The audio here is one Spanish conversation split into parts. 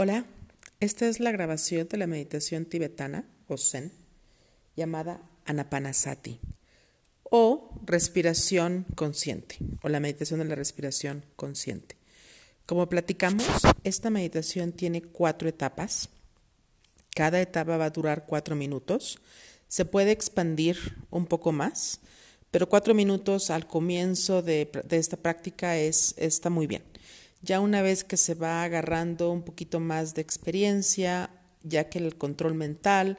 Hola, esta es la grabación de la meditación tibetana o Zen llamada Anapanasati o respiración consciente o la meditación de la respiración consciente. Como platicamos, esta meditación tiene cuatro etapas. Cada etapa va a durar cuatro minutos. Se puede expandir un poco más, pero cuatro minutos al comienzo de, esta práctica es, está muy bien. Ya una vez que se va agarrando un poquito más de experiencia, ya que el control mental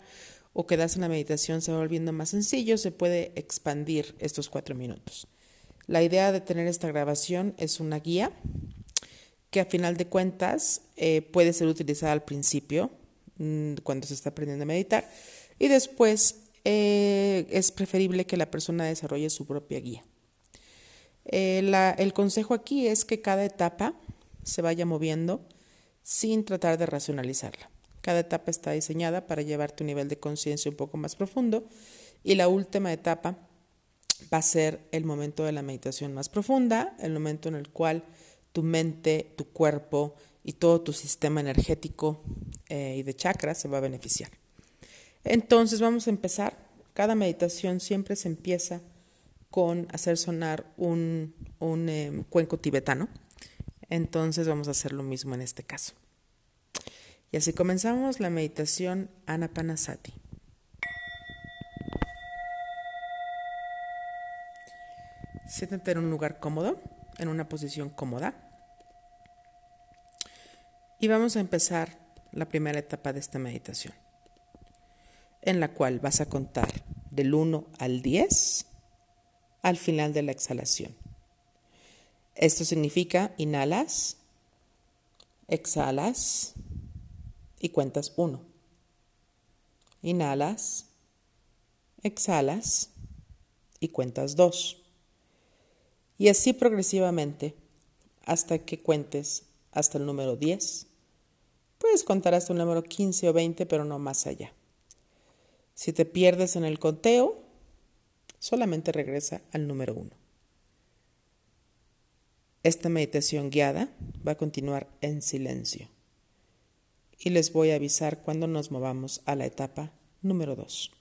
o quedarse en la meditación se va volviendo más sencillo, se puede expandir estos cuatro minutos. La idea de tener esta grabación es una guía que a final de cuentas eh, puede ser utilizada al principio, mm, cuando se está aprendiendo a meditar, y después eh, es preferible que la persona desarrolle su propia guía. Eh, el consejo aquí es que cada etapa se vaya moviendo sin tratar de racionalizarla. Cada etapa está diseñada para llevarte un nivel de conciencia un poco más profundo y la última etapa va a ser el momento de la meditación más profunda, el momento en el cual tu mente, tu cuerpo y todo tu sistema energético eh, y de chakras se va a beneficiar. Entonces vamos a empezar. Cada meditación siempre se empieza con hacer sonar un, em, cuenco tibetano. Entonces vamos a hacer lo mismo en este caso. Y así comenzamos la meditación Anapanasati. Siéntate en un lugar cómodo, en una posición cómoda. Y vamos a empezar la primera etapa de esta meditación, en la cual vas a contar del 1 al 10 al final de la exhalación. Esto significa inhalas, exhalas y cuentas uno. Inhalas, exhalas y cuentas dos. Y así progresivamente hasta que cuentes hasta el número 10. Puedes contar hasta el número 15 o 20, pero no más allá. Si te pierdes en el conteo, solamente regresa al número 1. Esta meditación guiada va a continuar en silencio y les voy a avisar cuando nos movamos a la etapa número 2.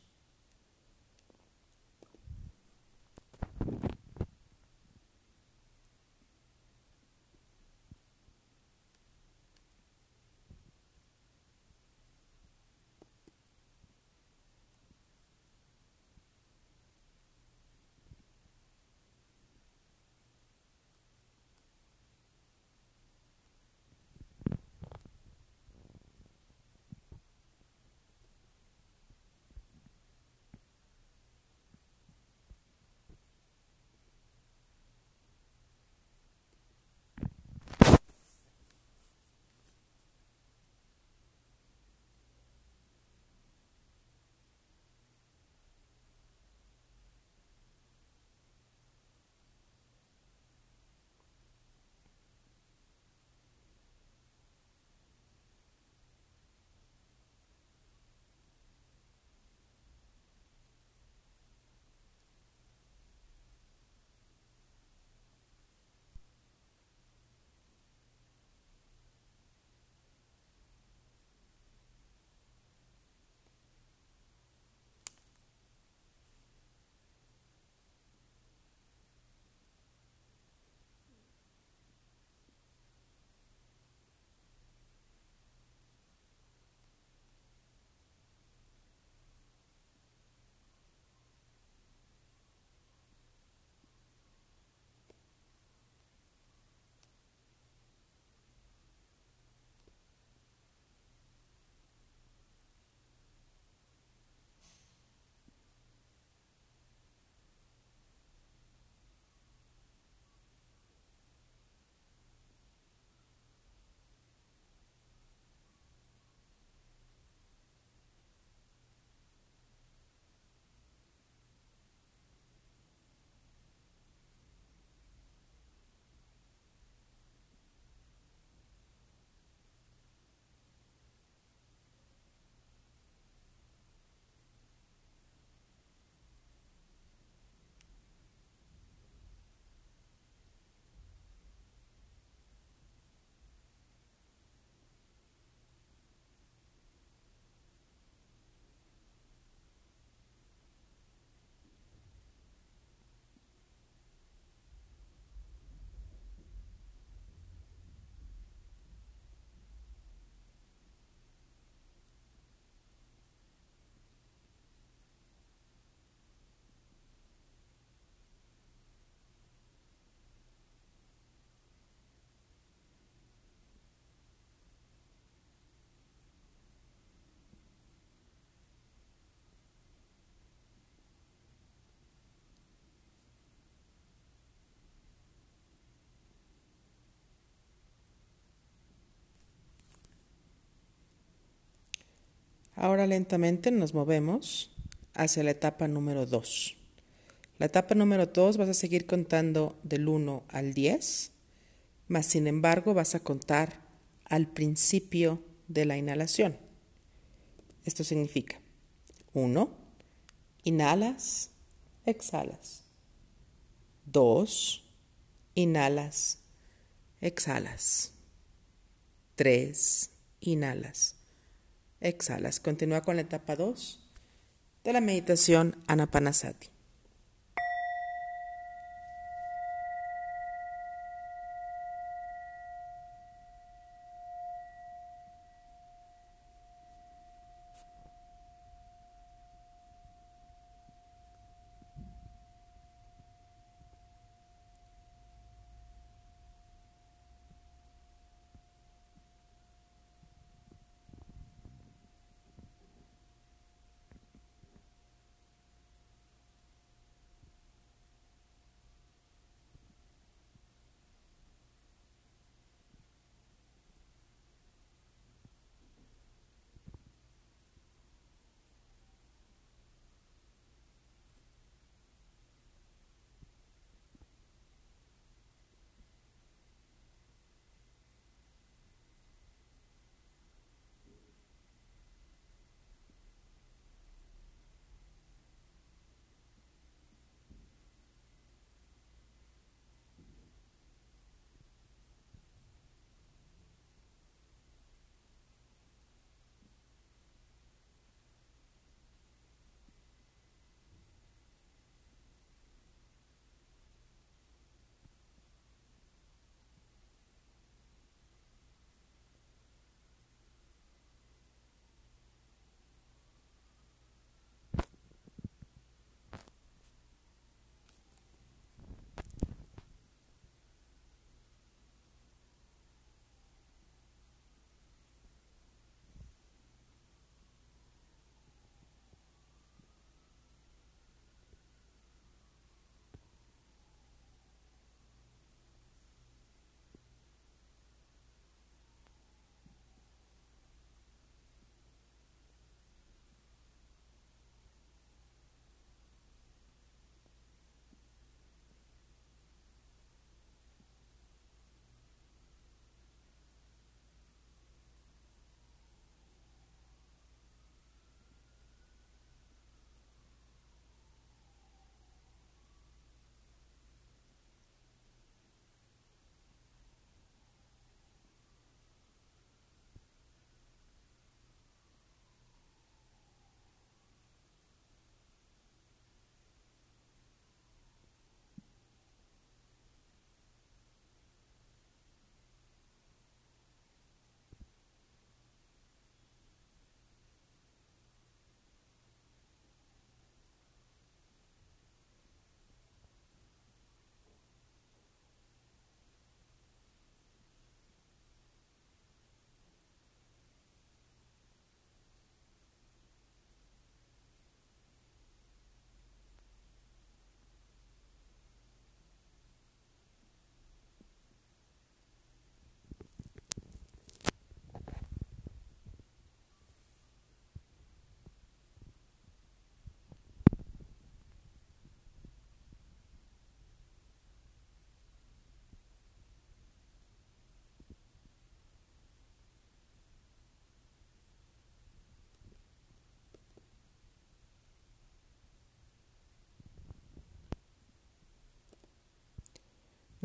Ahora lentamente nos movemos hacia la etapa número 2. La etapa número 2 vas a seguir contando del 1 al 10, más sin embargo vas a contar al principio de la inhalación. Esto significa 1, inhalas, exhalas. 2, inhalas, exhalas. 3, inhalas, exhalas. Continúa con la etapa 2 de la meditación Anapanasati.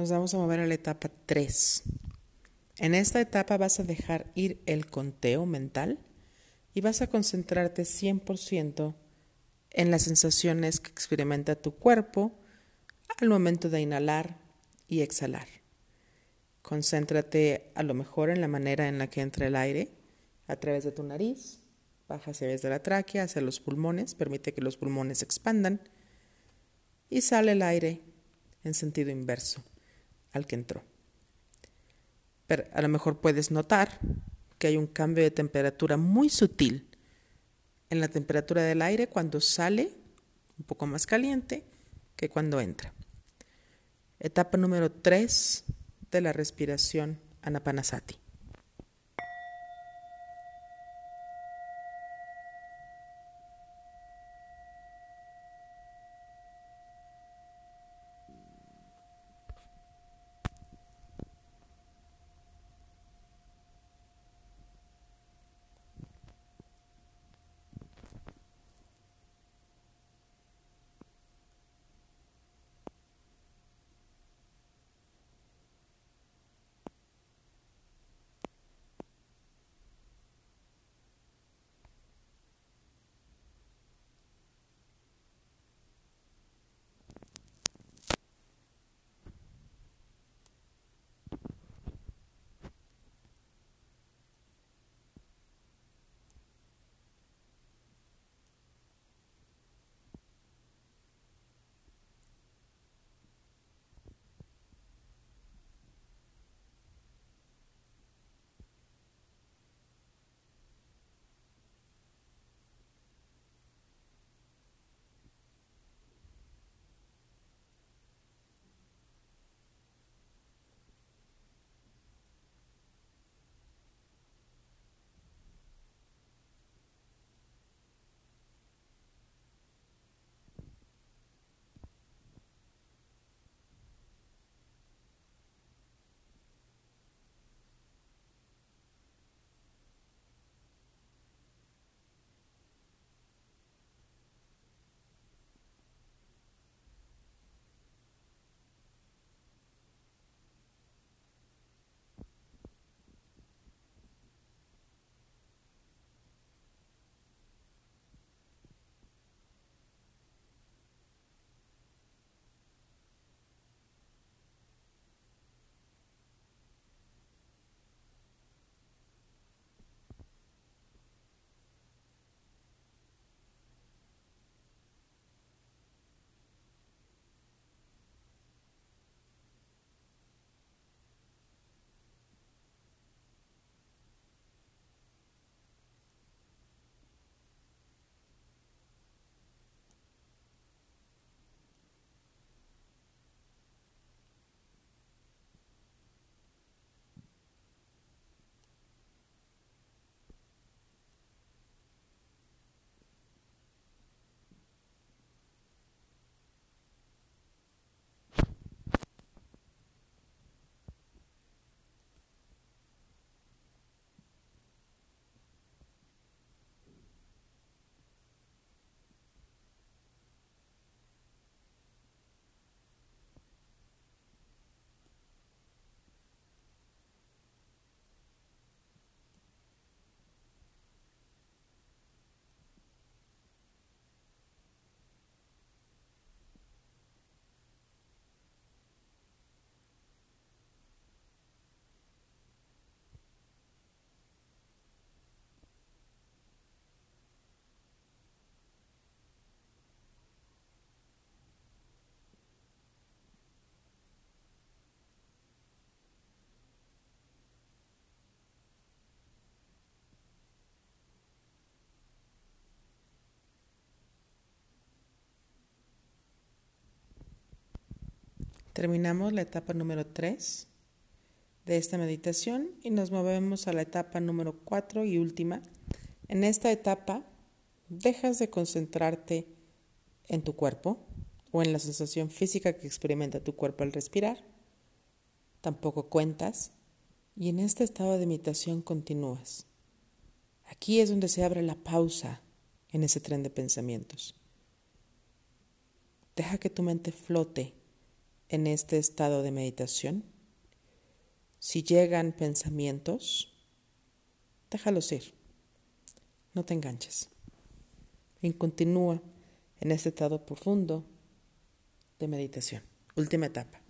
Nos vamos a mover a la etapa 3. En esta etapa vas a dejar ir el conteo mental y vas a concentrarte 100% en las sensaciones que experimenta tu cuerpo al momento de inhalar y exhalar. Concéntrate a lo mejor en la manera en la que entra el aire a través de tu nariz, baja hacia de la tráquea, hacia los pulmones, permite que los pulmones expandan y sale el aire en sentido inverso al que entró. Pero a lo mejor puedes notar que hay un cambio de temperatura muy sutil en la temperatura del aire cuando sale, un poco más caliente que cuando entra. Etapa número 3 de la respiración anapanasati. Terminamos la etapa número 3 de esta meditación y nos movemos a la etapa número 4 y última. En esta etapa dejas de concentrarte en tu cuerpo o en la sensación física que experimenta tu cuerpo al respirar. Tampoco cuentas y en este estado de meditación continúas. Aquí es donde se abre la pausa en ese tren de pensamientos. Deja que tu mente flote en este estado de meditación. Si llegan pensamientos, déjalos ir. No te enganches. Y continúa en este estado profundo de meditación. Última etapa.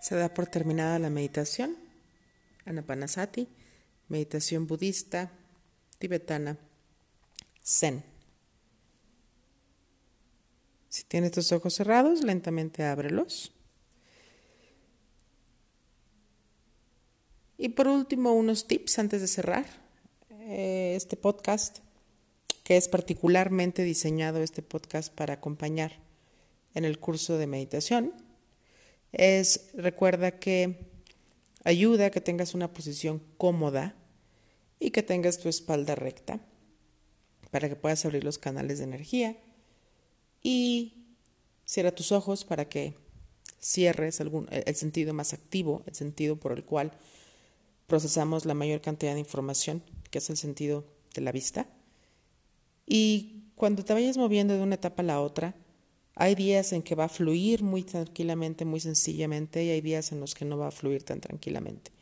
Se da por terminada la meditación, Anapanasati, meditación budista, tibetana, Zen. Si tienes tus ojos cerrados, lentamente ábrelos. Y por último, unos tips antes de cerrar eh, este podcast, que es particularmente diseñado este podcast para acompañar en el curso de meditación. Es, recuerda que ayuda a que tengas una posición cómoda y que tengas tu espalda recta para que puedas abrir los canales de energía y cierra tus ojos para que cierres algún, el sentido más activo, el sentido por el cual procesamos la mayor cantidad de información, que es el sentido de la vista. Y cuando te vayas moviendo de una etapa a la otra, hay días en que va a fluir muy tranquilamente, muy sencillamente, y hay días en los que no va a fluir tan tranquilamente.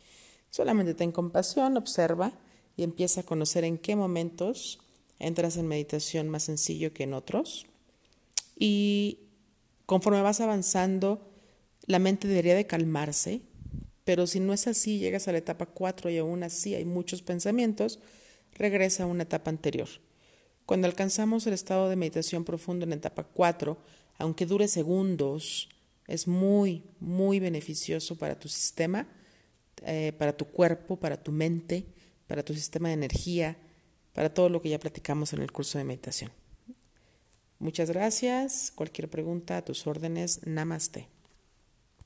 Solamente ten compasión, observa y empieza a conocer en qué momentos entras en meditación más sencillo que en otros. Y conforme vas avanzando, la mente debería de calmarse, pero si no es así, llegas a la etapa 4 y aún así hay muchos pensamientos, regresa a una etapa anterior. Cuando alcanzamos el estado de meditación profundo en la etapa 4, aunque dure segundos, es muy, muy beneficioso para tu sistema, eh, para tu cuerpo, para tu mente, para tu sistema de energía, para todo lo que ya platicamos en el curso de meditación. Muchas gracias. Cualquier pregunta a tus órdenes. Namaste.